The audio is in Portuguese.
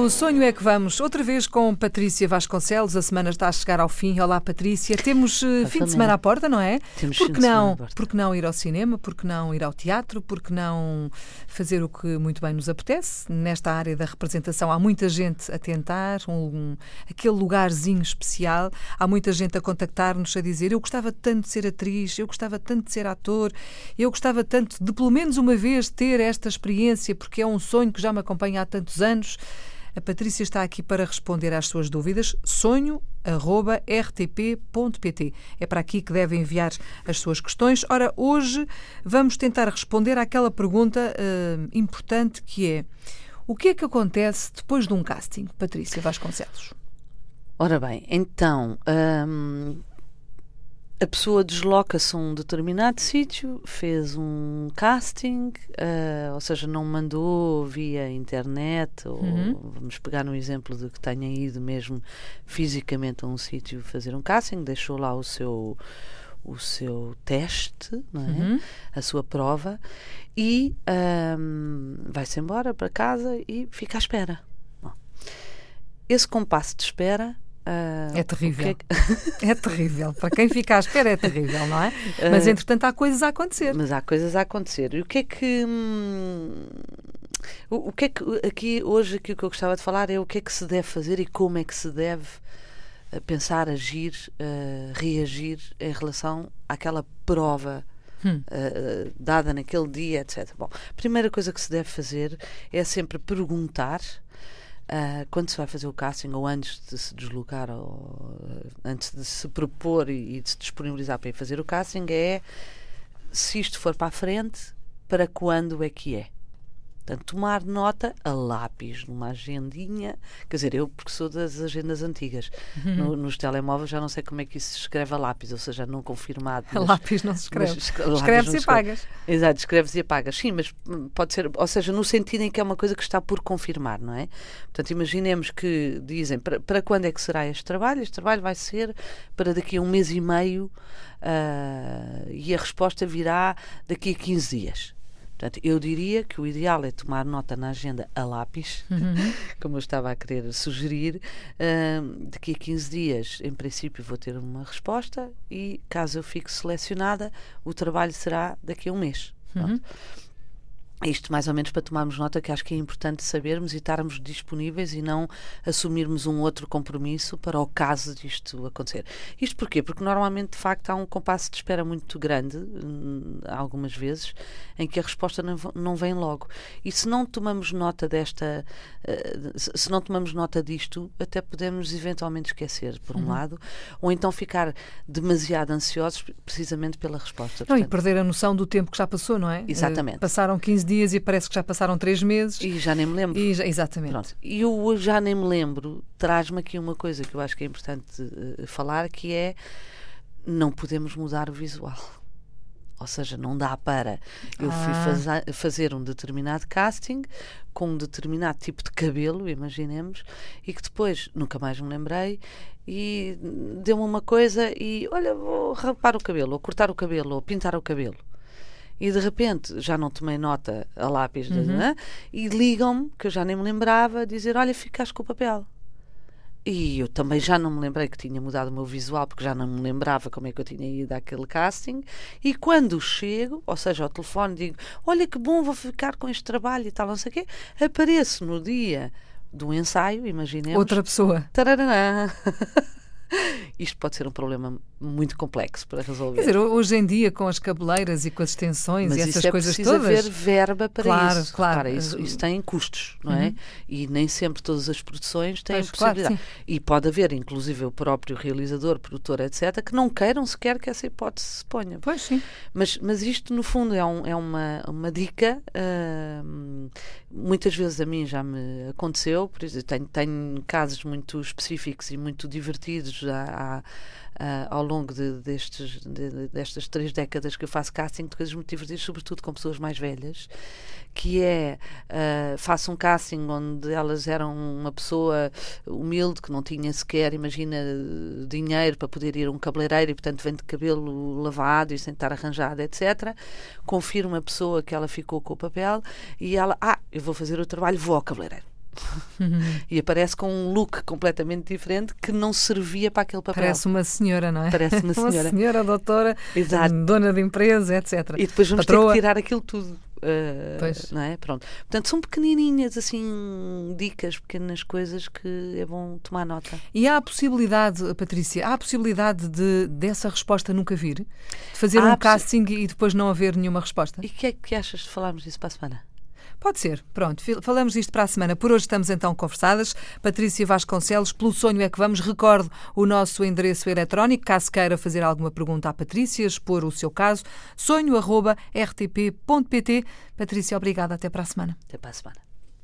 Pelo sonho é que vamos, outra vez com Patrícia Vasconcelos. A semana está a chegar ao fim. Olá, Patrícia. Temos uh, fim de semana à porta, não é? Temos Por fim que de semana não? não ir ao cinema? Por que não ir ao teatro? Por que não fazer o que muito bem nos apetece? Nesta área da representação há muita gente a tentar, um, aquele lugarzinho especial. Há muita gente a contactar-nos a dizer: Eu gostava tanto de ser atriz, eu gostava tanto de ser ator, eu gostava tanto de pelo menos uma vez ter esta experiência, porque é um sonho que já me acompanha há tantos anos. A Patrícia está aqui para responder às suas dúvidas. sonho.rtp.pt. É para aqui que deve enviar as suas questões. Ora, hoje vamos tentar responder àquela pergunta eh, importante que é: o que é que acontece depois de um casting, Patrícia Vasconcelos? Ora bem, então hum, a pessoa desloca-se a um determinado sítio, fez um casting, ah, ou seja, não mandou via internet, ou Uhum. vamos pegar no exemplo de que tenha ido mesmo fisicamente a um sítio fazer um casting, deixou lá o seu o seu teste, é? Uhum. a sua prova e hum, vai-se embora para casa e fica à espera. Bom, esse compasso de espera ah, É terrível. é que- É terrível. Para quem fica à espera é terrível, não é? Mas entretanto há coisas a acontecer. Mas há coisas a acontecer. E o que é que. hum, o, o que é que aqui hoje aqui o que eu gostava de falar é o que é que se deve fazer e como é que se deve eh, pensar, agir, eh, reagir em relação àquela prova Hum. eh, dada naquele dia, etc. Bom, a primeira coisa que se deve fazer é sempre perguntar ah, quando se vai fazer o casting ou antes de se deslocar ou eh, antes de se propor e, e de se disponibilizar para ir fazer o casting é se isto for para a frente, para quando é que é? Portanto, tomar nota a lápis numa agendinha, quer dizer, eu porque sou das agendas antigas, Uhum. no- nos telemóveis já não sei como é que isso se escreve a lápis, ou seja, não confirmado. mas- Lápis não se escreve. mas escre- lápis Escreve-se não e se pagas. Exato, escreves e apagas. Sim, mas pode ser, ou seja, no sentido em que é uma coisa que está por confirmar, não é? Portanto, imaginemos que dizem para, para quando é que será este trabalho? Este trabalho vai ser para daqui a um mês e meio ah, e a resposta virá daqui a 15 dias. Portanto, eu diria que o ideal é tomar nota na agenda a lápis, como eu estava a querer sugerir. Ahm, daqui a 15 dias, em princípio, vou ter uma resposta e, caso eu fique selecionada, o trabalho será daqui a um mês. Pronto. Isto mais ou menos para tomarmos nota que acho que é importante sabermos e estarmos disponíveis e não assumirmos um outro compromisso para o caso disto acontecer. Isto porquê? Porque normalmente, de facto, há um compasso de espera muito grande, hum, algumas vezes, em que a resposta não, vem logo. E se não tomamos nota desta, eh, se não tomamos nota disto, até podemos eventualmente esquecer, por um lado, ou então ficar demasiado ansiosos precisamente pela resposta. Não, e Portanto, perder a noção do tempo que já passou, não é? Exatamente. Eh, passaram 15 dias e parece que já passaram 3 meses. e já nem me lembro. E já- exatamente. Pronto. E eu hoje já nem me lembro, traz-me aqui uma coisa que eu acho que é importante eh, falar, que é não podemos mudar o visual. Ou seja, não dá para eu fui Ah. faza- fazer um determinado casting com um determinado tipo de cabelo, imaginemos, e que depois nunca mais me lembrei e deu-me uma coisa e olha, vou rapar o cabelo, ou cortar o cabelo, ou pintar o cabelo. E de repente já não tomei nota a lápis de- né? e ligam-me, que eu já nem me lembrava, dizer: Olha, ficaste com o papel. E eu também já não me lembrei que tinha mudado o meu visual, porque já não me lembrava como é que eu tinha ido àquele casting. E quando chego, ou seja, ao telefone, digo: Olha que bom, vou ficar com este trabalho e tal, não sei o quê. Apareço no dia do ensaio, imaginemos. Outra pessoa. Tarará. Isto pode ser um problema muito complexo para resolver. Quer dizer, hoje em dia, com as cabeleiras e com as extensões Mas e essas é coisas todas. haver verba para Claro, isso. claro. Repara, isso, isso tem custos, não é? E nem sempre todas as produções têm Pois, claro, possibilidade. e pode haver, inclusive, o próprio realizador, produtor, etc., que não queiram sequer que essa hipótese se ponha. Pois sim. Mas, mas isto, no fundo, é, um- é uma, uma dica. hum, muitas vezes a mim já me aconteceu, por exemplo, tenho, tenho casos muito específicos e muito divertidos há- há- ao longo de- destes, de- destas três décadas que eu faço casting de coisas muito divertidas, sobretudo com pessoas mais velhas, que é ah, faço um casting onde elas eram uma pessoa humilde que não tinha sequer, imagina, dinheiro para poder ir a um cabeleireiro e portanto vem de cabelo lavado e sem estar arranjado, etc. Confirma a pessoa que ela ficou com o papel e ela, ah, eu vou fazer o trabalho, vou ao cabeleireiro. E aparece com um look completamente diferente que não servia para aquele papel. Parece uma senhora, não é? Parece uma senhora. uma senhora, doutora, Exato. dona de empresa, etc. E depois vamos Patroa. ter que tirar aquilo tudo. Uh, Pois. não é? Pronto. Portanto, são pequenininhas, assim, dicas, pequenas coisas que é bom tomar nota. E há a possibilidade, Patrícia, há a possibilidade de dessa resposta nunca vir? De fazer Há um casting e depois não haver nenhuma resposta? E o que é que achas de falarmos disso para a semana? Pode ser. Pronto, falamos disto para a semana. Por hoje estamos então conversadas. Patrícia Vasconcelos, pelo sonho é que vamos. Recordo o nosso endereço eletrónico, caso queira fazer alguma pergunta à Patrícia, expor o seu caso, sonho.rtp.pt. Patrícia, obrigada. Até para a semana. Até para a semana.